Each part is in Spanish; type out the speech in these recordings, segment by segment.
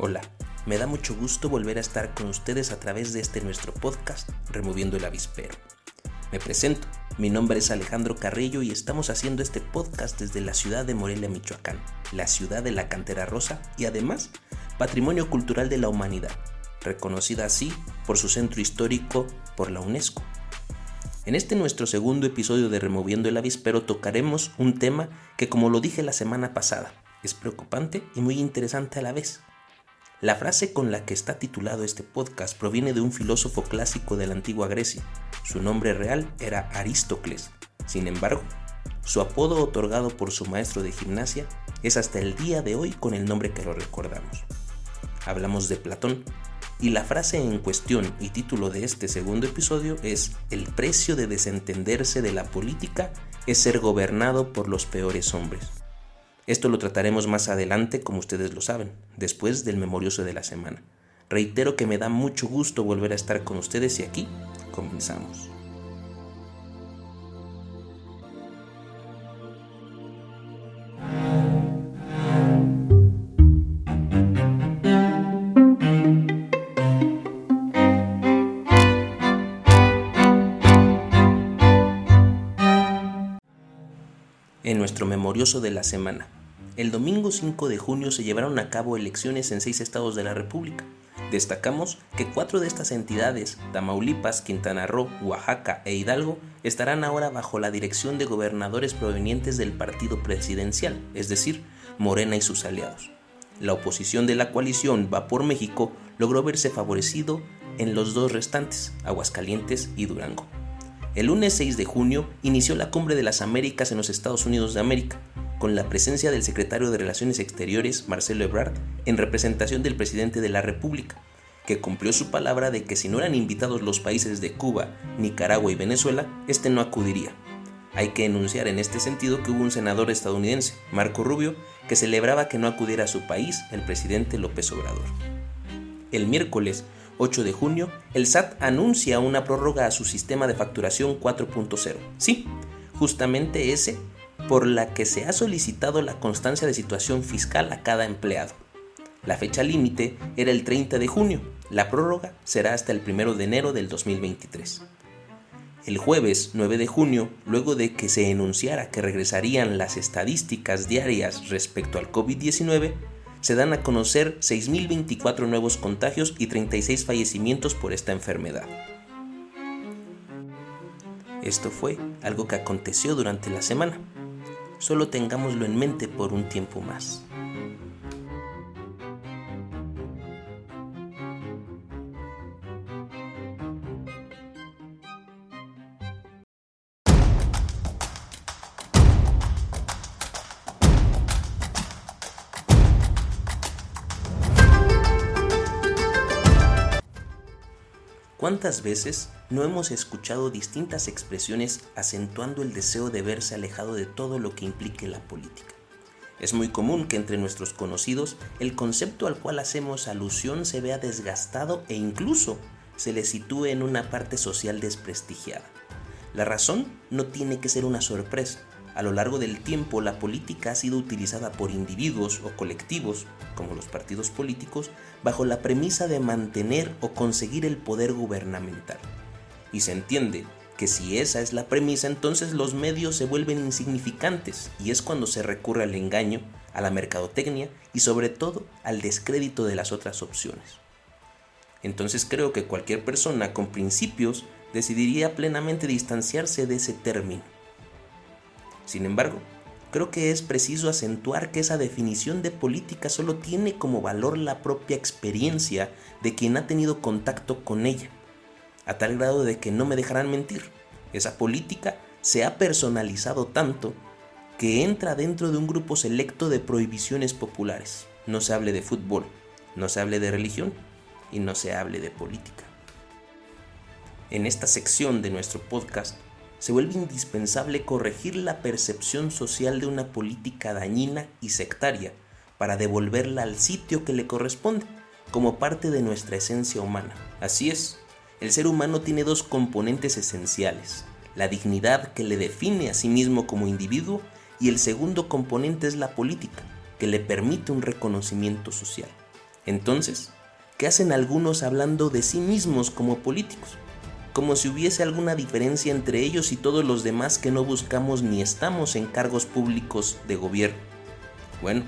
Hola, me da mucho gusto volver a estar con ustedes a través de este nuestro podcast, Removiendo el Avispero. Me presento, mi nombre es Alejandro Carrillo y estamos haciendo este podcast desde la ciudad de Morelia, Michoacán, la ciudad de la cantera rosa y además Patrimonio Cultural de la Humanidad, reconocida así por su centro histórico por la UNESCO. En este nuestro segundo episodio de Removiendo el Avispero tocaremos un tema que como lo dije la semana pasada, es preocupante y muy interesante a la vez. La frase con la que está titulado este podcast proviene de un filósofo clásico de la antigua Grecia. Su nombre real era Aristócles. Sin embargo, su apodo otorgado por su maestro de gimnasia es hasta el día de hoy con el nombre que lo recordamos. Hablamos de Platón, y la frase en cuestión y título de este segundo episodio es El precio de desentenderse de la política es ser gobernado por los peores hombres. Esto lo trataremos más adelante, como ustedes lo saben, después del memorioso de la semana. Reitero que me da mucho gusto volver a estar con ustedes y aquí comenzamos. En nuestro memorioso de la semana, el domingo 5 de junio se llevaron a cabo elecciones en seis estados de la República. Destacamos que cuatro de estas entidades, Tamaulipas, Quintana Roo, Oaxaca e Hidalgo, estarán ahora bajo la dirección de gobernadores provenientes del partido presidencial, es decir, Morena y sus aliados. La oposición de la coalición Va por México logró verse favorecido en los dos restantes, Aguascalientes y Durango. El lunes 6 de junio inició la Cumbre de las Américas en los Estados Unidos de América, con la presencia del secretario de Relaciones Exteriores, Marcelo Ebrard, en representación del presidente de la República, que cumplió su palabra de que si no eran invitados los países de Cuba, Nicaragua y Venezuela, este no acudiría. Hay que enunciar en este sentido que hubo un senador estadounidense, Marco Rubio, que celebraba que no acudiera a su país el presidente López Obrador. El miércoles 8 de junio, el SAT anuncia una prórroga a su sistema de facturación 4.0. Sí, justamente ese por la que se ha solicitado la constancia de situación fiscal a cada empleado. La fecha límite era el 30 de junio, la prórroga será hasta el 1 de enero del 2023. El jueves 9 de junio, luego de que se enunciara que regresarían las estadísticas diarias respecto al COVID-19, se dan a conocer 6.024 nuevos contagios y 36 fallecimientos por esta enfermedad. Esto fue algo que aconteció durante la semana solo tengámoslo en mente por un tiempo más. ¿Cuántas veces no hemos escuchado distintas expresiones acentuando el deseo de verse alejado de todo lo que implique la política? Es muy común que entre nuestros conocidos el concepto al cual hacemos alusión se vea desgastado e incluso se le sitúe en una parte social desprestigiada. La razón no tiene que ser una sorpresa, a lo largo del tiempo la política ha sido utilizada por individuos o colectivos, como los partidos políticos, bajo la premisa de mantener o conseguir el poder gubernamental. Y se entiende que si esa es la premisa, entonces los medios se vuelven insignificantes y es cuando se recurre al engaño, a la mercadotecnia y sobre todo al descrédito de las otras opciones. Entonces creo que cualquier persona con principios decidiría plenamente distanciarse de ese término sin embargo, creo que es preciso acentuar que esa definición de política solo tiene como valor la propia experiencia de quien ha tenido contacto con ella, a tal grado de que no me dejarán mentir. Esa política se ha personalizado tanto que entra dentro de un grupo selecto de prohibiciones populares. No se hable de fútbol, no se hable de religión y no se hable de política. En esta sección de nuestro podcast se vuelve indispensable corregir la percepción social de una política dañina y sectaria para devolverla al sitio que le corresponde, como parte de nuestra esencia humana. Así es, el ser humano tiene dos componentes esenciales, la dignidad que le define a sí mismo como individuo y el segundo componente es la política, que le permite un reconocimiento social. Entonces, ¿qué hacen algunos hablando de sí mismos como políticos? Como si hubiese alguna diferencia entre ellos y todos los demás que no buscamos ni estamos en cargos públicos de gobierno. Bueno,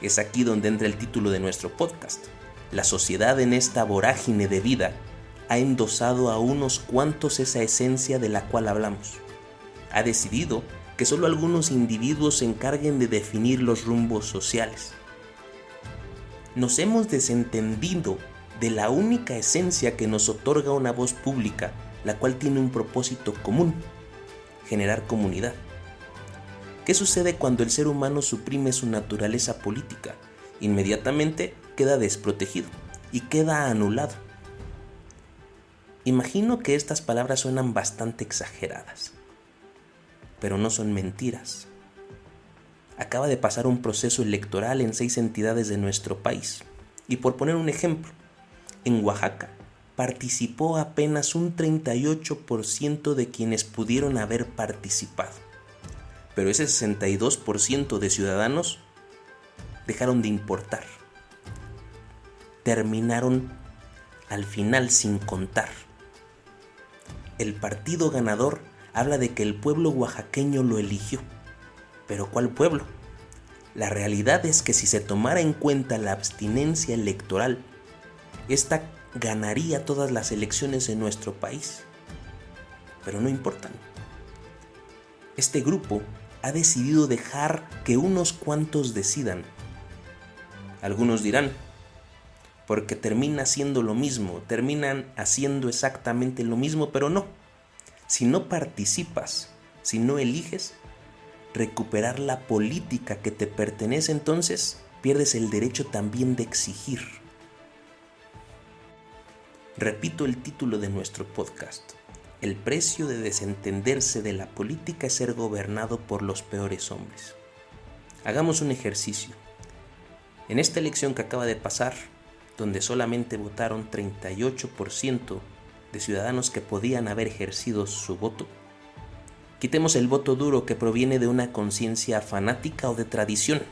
es aquí donde entra el título de nuestro podcast. La sociedad en esta vorágine de vida ha endosado a unos cuantos esa esencia de la cual hablamos. Ha decidido que solo algunos individuos se encarguen de definir los rumbos sociales. Nos hemos desentendido de la única esencia que nos otorga una voz pública, la cual tiene un propósito común, generar comunidad. ¿Qué sucede cuando el ser humano suprime su naturaleza política? Inmediatamente queda desprotegido y queda anulado. Imagino que estas palabras suenan bastante exageradas, pero no son mentiras. Acaba de pasar un proceso electoral en seis entidades de nuestro país. Y por poner un ejemplo, en Oaxaca participó apenas un 38% de quienes pudieron haber participado. Pero ese 62% de ciudadanos dejaron de importar. Terminaron al final sin contar. El partido ganador habla de que el pueblo oaxaqueño lo eligió. Pero ¿cuál pueblo? La realidad es que si se tomara en cuenta la abstinencia electoral, esta ganaría todas las elecciones en nuestro país. Pero no importan. Este grupo ha decidido dejar que unos cuantos decidan. Algunos dirán, porque termina siendo lo mismo, terminan haciendo exactamente lo mismo, pero no. Si no participas, si no eliges, recuperar la política que te pertenece, entonces pierdes el derecho también de exigir. Repito el título de nuestro podcast. El precio de desentenderse de la política es ser gobernado por los peores hombres. Hagamos un ejercicio. En esta elección que acaba de pasar, donde solamente votaron 38% de ciudadanos que podían haber ejercido su voto, quitemos el voto duro que proviene de una conciencia fanática o de tradición.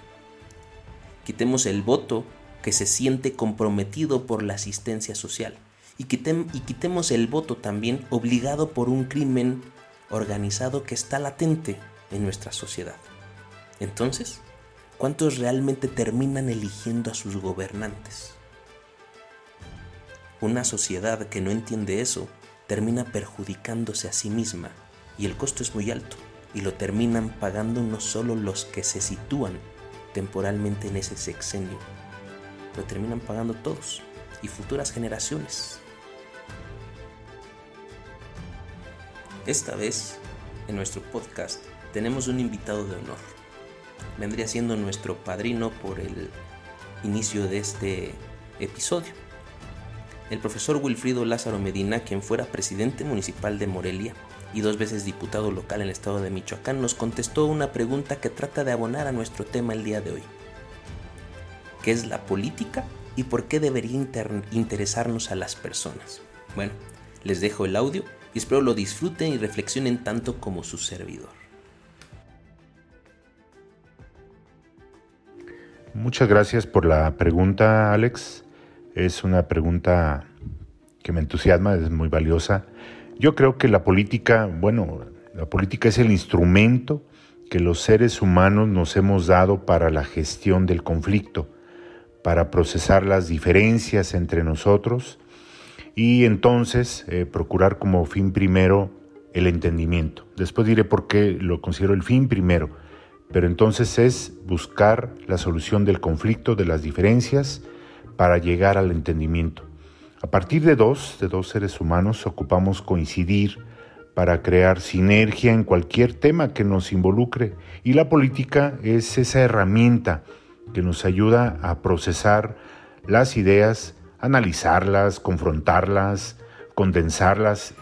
Quitemos el voto que se siente comprometido por la asistencia social. Y, quitemos el voto también obligado por un crimen organizado que está latente en nuestra sociedad. Entonces, ¿cuántos realmente terminan eligiendo a sus gobernantes? Una sociedad que no entiende eso termina perjudicándose a sí misma y el costo es muy alto y lo terminan pagando no solo los que se sitúan temporalmente en ese sexenio, lo terminan pagando todos y futuras generaciones. Esta vez, en nuestro podcast, tenemos un invitado de honor. Vendría siendo nuestro padrino por el inicio de este episodio el profesor Wilfrido Lázaro Medina, quien fuera presidente municipal de Morelia y dos veces diputado local en el estado de Michoacán, nos contestó una pregunta que trata de abonar a nuestro tema el día de hoy. ¿Qué es la política y por qué debería interesarnos a las personas? Bueno, les dejo el audio y espero lo disfruten y reflexionen tanto como su servidor. Muchas gracias por la pregunta, Alex. Es una pregunta que me entusiasma, es muy valiosa. Yo creo que la política, bueno, la política es el instrumento que los seres humanos nos hemos dado para la gestión del conflicto, para procesar las diferencias entre nosotros y entonces eh, procurar como fin primero el entendimiento. Después diré por qué lo considero el fin primero, pero entonces es buscar la solución del conflicto, de las diferencias, para llegar al entendimiento. A partir de dos, de dos seres humanos, ocupamos coincidir para crear sinergia en cualquier tema que nos involucre. Y la política es esa herramienta que nos ayuda a procesar las ideas, analizarlas, confrontarlas, condensarlas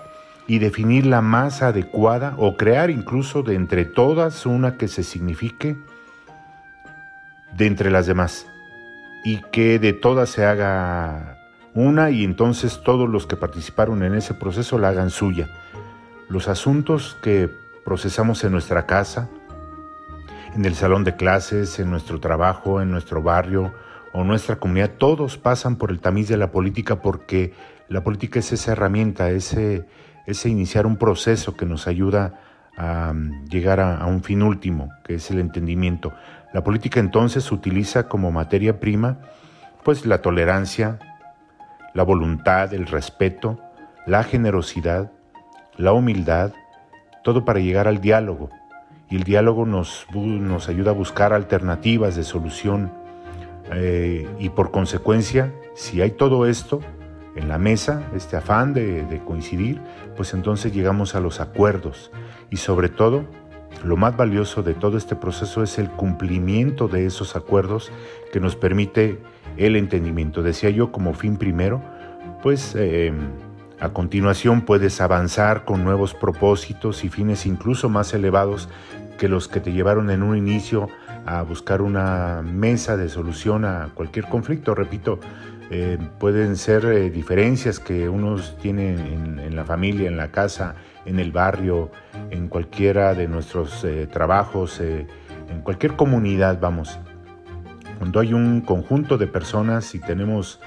y definir la más adecuada o crear incluso de entre todas una que se signifique de entre las demás y que de todas se haga una y entonces todos los que participaron en ese proceso la hagan suya. Los asuntos que procesamos en nuestra casa, en el salón de clases, en nuestro trabajo, en nuestro barrio o nuestra comunidad, todos pasan por el tamiz de la política porque la política es esa herramienta, ese, iniciar un proceso que nos ayuda a mm, llegar a, a, un fin último, que es el entendimiento. La política entonces utiliza como materia prima pues la tolerancia, la voluntad, el respeto, la generosidad, la humildad, todo para llegar al diálogo. Y el diálogo nos, nos ayuda a buscar alternativas de solución. Eh, y por consecuencia, si hay todo esto en la mesa, este afán de, de coincidir, pues entonces llegamos a los acuerdos. Y sobre todo, lo más valioso de todo este proceso es el cumplimiento de esos acuerdos que nos permite el entendimiento. Decía yo como fin primero, pues eh, a continuación puedes avanzar con nuevos propósitos y fines incluso más elevados que los que te llevaron en un inicio a buscar una mesa de solución a cualquier conflicto. Repito, eh, pueden ser eh, diferencias que unos tienen en, la familia, en la casa, en el barrio, en cualquiera de nuestros eh, trabajos, en cualquier comunidad, vamos. Cuando hay un conjunto de personas y tenemos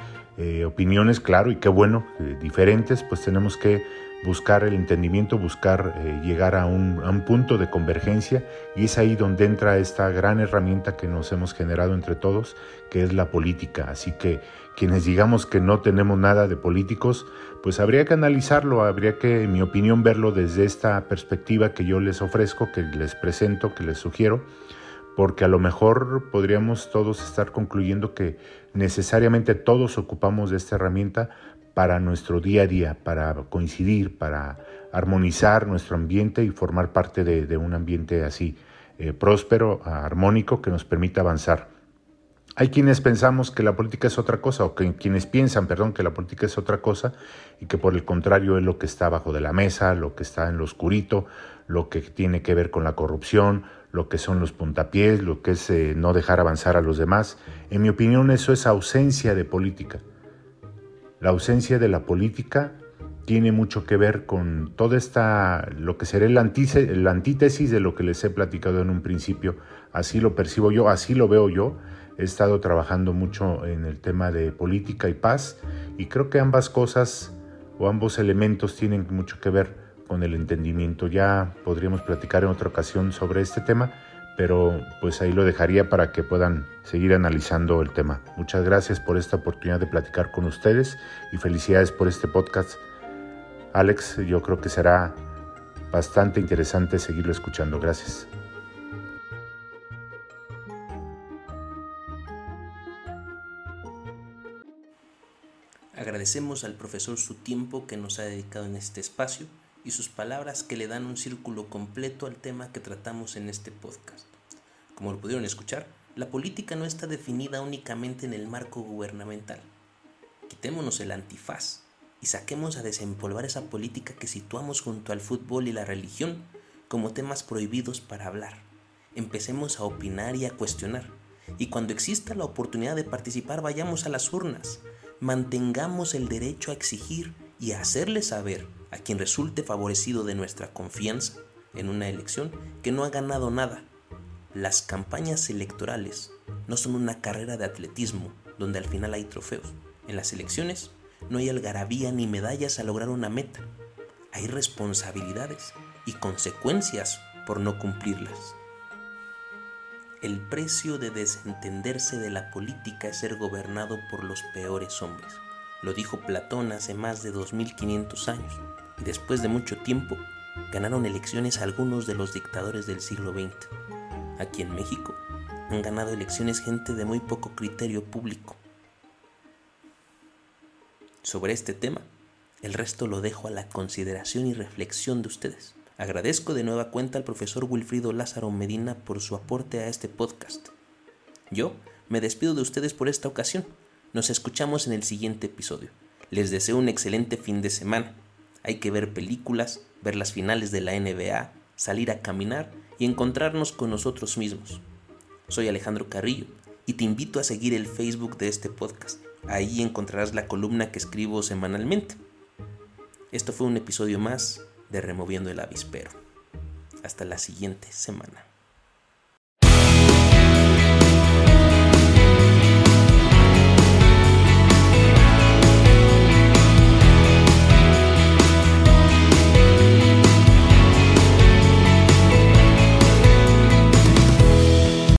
opiniones, claro, y qué bueno, diferentes, pues tenemos que buscar el entendimiento, buscar eh, llegar a un, a un, punto de convergencia y es ahí donde entra esta gran herramienta que nos hemos generado entre todos, que es la política. Así que quienes digamos que no tenemos nada de políticos, pues habría que analizarlo, habría que, en mi opinión, verlo desde esta perspectiva que yo les ofrezco, que les presento, que les sugiero, porque a lo mejor podríamos todos estar concluyendo que necesariamente todos ocupamos de esta herramienta para nuestro día a día, para coincidir, para armonizar nuestro ambiente y formar parte de, un ambiente así eh, próspero, armónico, que nos permita avanzar. Hay quienes pensamos que la política es otra cosa, o que, quienes piensan, perdón, que la política es otra cosa y que por el contrario es lo que está abajo de la mesa, lo que está en lo oscurito, lo que tiene que ver con la corrupción, lo que son los puntapiés, lo que es eh, no dejar avanzar a los demás. En mi opinión eso es ausencia de política. La ausencia de la política tiene mucho que ver con toda esta, lo que será la, antítesis de lo que les he platicado en un principio. Así lo percibo yo, así lo veo yo. He estado trabajando mucho en el tema de política y paz y creo que ambas cosas o ambos elementos tienen mucho que ver con el entendimiento. Ya podríamos platicar en otra ocasión sobre este tema, pero pues ahí lo dejaría para que puedan seguir analizando el tema. Muchas gracias por esta oportunidad de platicar con ustedes y felicidades por este podcast. Alex, yo creo que será bastante interesante seguirlo escuchando. Gracias. Agradecemos al profesor su tiempo que nos ha dedicado en este espacio y sus palabras que le dan un círculo completo al tema que tratamos en este podcast. Como lo pudieron escuchar, la política no está definida únicamente en el marco gubernamental. Quitémonos el antifaz y saquemos a desempolvar esa política que situamos junto al fútbol y la religión como temas prohibidos para hablar. Empecemos a opinar y a cuestionar. Y cuando exista la oportunidad de participar, vayamos a las urnas. Mantengamos el derecho a exigir y a hacerle saber a quien resulte favorecido de nuestra confianza en una elección que no ha ganado nada. Las campañas electorales no son una carrera de atletismo donde al final hay trofeos. En las elecciones no hay algarabía ni medallas a lograr una meta. Hay responsabilidades y consecuencias por no cumplirlas. El precio de desentenderse de la política es ser gobernado por los peores hombres. Lo dijo Platón hace más de 2500 años y después de mucho tiempo ganaron elecciones algunos de los dictadores del siglo XX. Aquí en México han ganado elecciones gente de muy poco criterio público. Sobre este tema, el resto lo dejo a la consideración y reflexión de ustedes. Agradezco de nueva cuenta al profesor Wilfrido Lázaro Medina por su aporte a este podcast. Yo me despido de ustedes por esta ocasión. Nos escuchamos en el siguiente episodio. Les deseo un excelente fin de semana. Hay que ver películas, ver las finales de la NBA, salir a caminar y encontrarnos con nosotros mismos. Soy Alejandro Carrillo y te invito a seguir el Facebook de este podcast. Ahí encontrarás la columna que escribo semanalmente. Esto fue un episodio más de Removiendo el Avispero. Hasta la siguiente semana.